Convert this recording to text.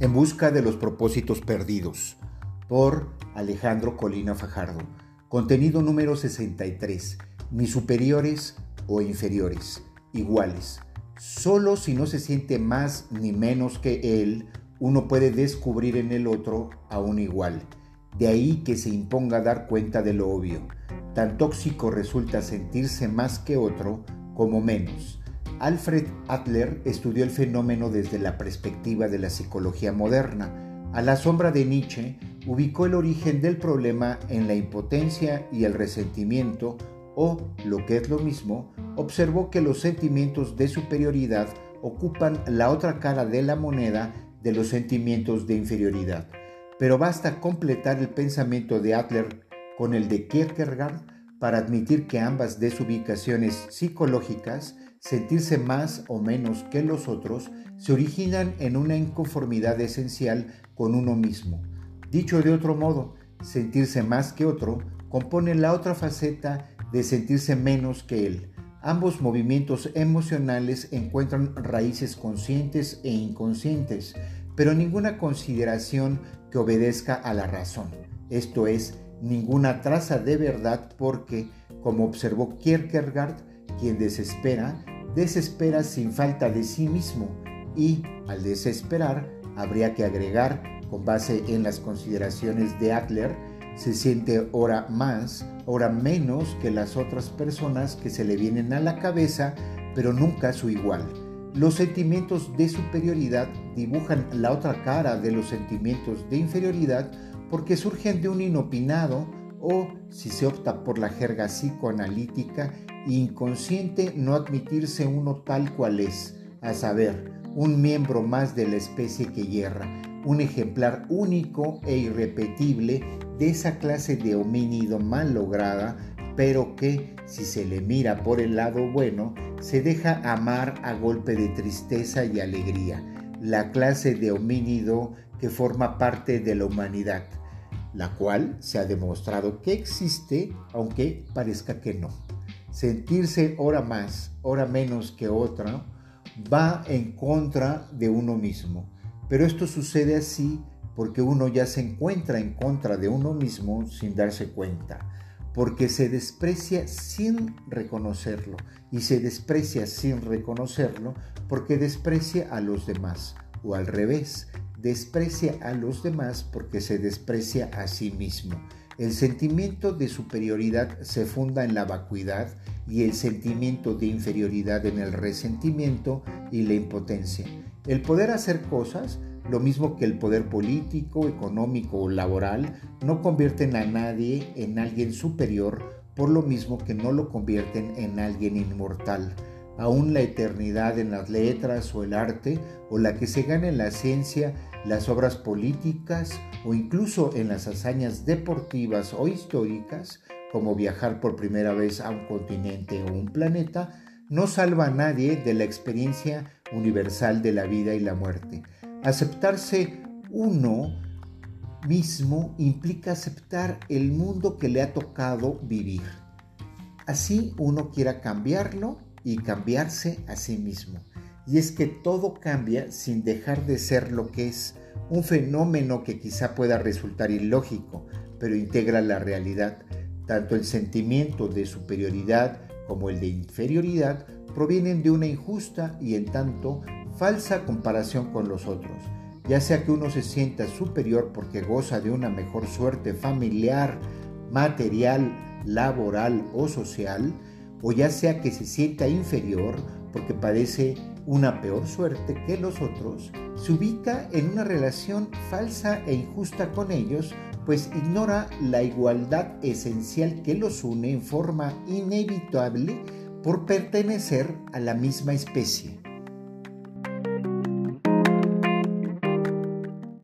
En busca de los propósitos perdidos, por Alejandro Colina Fajardo. Contenido número 63. Ni superiores o inferiores, iguales. Solo si no se siente más ni menos que él, uno puede descubrir en el otro a un igual. De ahí que se imponga dar cuenta de lo obvio. Tan tóxico resulta sentirse más que otro como menos. Alfred Adler estudió el fenómeno desde la perspectiva de la psicología moderna. A la sombra de Nietzsche, ubicó el origen del problema en la impotencia y el resentimiento, o, lo que es lo mismo, observó que los sentimientos de superioridad ocupan la otra cara de la moneda de los sentimientos de inferioridad. Pero basta completar el pensamiento de Adler con el de Kierkegaard para admitir que ambas desubicaciones psicológicas sentirse más o menos que los otros, se originan en una inconformidad esencial con uno mismo. Dicho de otro modo, sentirse más que otro compone la otra faceta de sentirse menos que él. Ambos movimientos emocionales encuentran raíces conscientes e inconscientes, pero ninguna consideración que obedezca a la razón. Esto es, ninguna traza de verdad porque, como observó Kierkegaard, quien desespera, desespera sin falta de sí mismo y, al desesperar, habría que agregar, con base en las consideraciones de Adler, se siente hora más, hora menos que las otras personas que se le vienen a la cabeza, pero nunca su igual. Los sentimientos de superioridad dibujan la otra cara de los sentimientos de inferioridad porque surgen de un inopinado o, si se opta por la jerga psicoanalítica, inconsciente no admitirse uno tal cual es, a saber, un miembro más de la especie que hierra, un ejemplar único e irrepetible de esa clase de homínido mal lograda, pero que, si se le mira por el lado bueno, se deja amar a golpe de tristeza y alegría, la clase de homínido que forma parte de la humanidad, la cual se ha demostrado que existe, aunque parezca que no sentirse hora más, hora menos que otra, va en contra de uno mismo. Pero esto sucede así porque uno ya se encuentra en contra de uno mismo sin darse cuenta, porque se desprecia sin reconocerlo y se desprecia sin reconocerlo porque desprecia a los demás o al revés, desprecia a los demás porque se desprecia a sí mismo. El sentimiento de superioridad se funda en la vacuidad y el sentimiento de inferioridad en el resentimiento y la impotencia. El poder hacer cosas, lo mismo que el poder político, económico o laboral, no convierten a nadie en alguien superior, por lo mismo que no lo convierten en alguien inmortal. Aún la eternidad en las letras o el arte, o la que se gana en la ciencia, las obras políticas o incluso en las hazañas deportivas o históricas, como viajar por primera vez a un continente o un planeta, no salva a nadie de la experiencia universal de la vida y la muerte. Aceptarse uno mismo implica aceptar el mundo que le ha tocado vivir. Así uno quiera cambiarlo y cambiarse a sí mismo y es que todo cambia sin dejar de ser lo que es, un fenómeno que quizá pueda resultar ilógico, pero integra la realidad. Tanto el sentimiento de superioridad como el de inferioridad provienen de una injusta y en tanto falsa comparación con los otros, ya sea que uno se sienta superior porque goza de una mejor suerte familiar, material, laboral o social, o ya sea que se sienta inferior porque padece una peor suerte que los otros, se ubica en una relación falsa e injusta con ellos, pues ignora la igualdad esencial que los une en forma inevitable por pertenecer a la misma especie.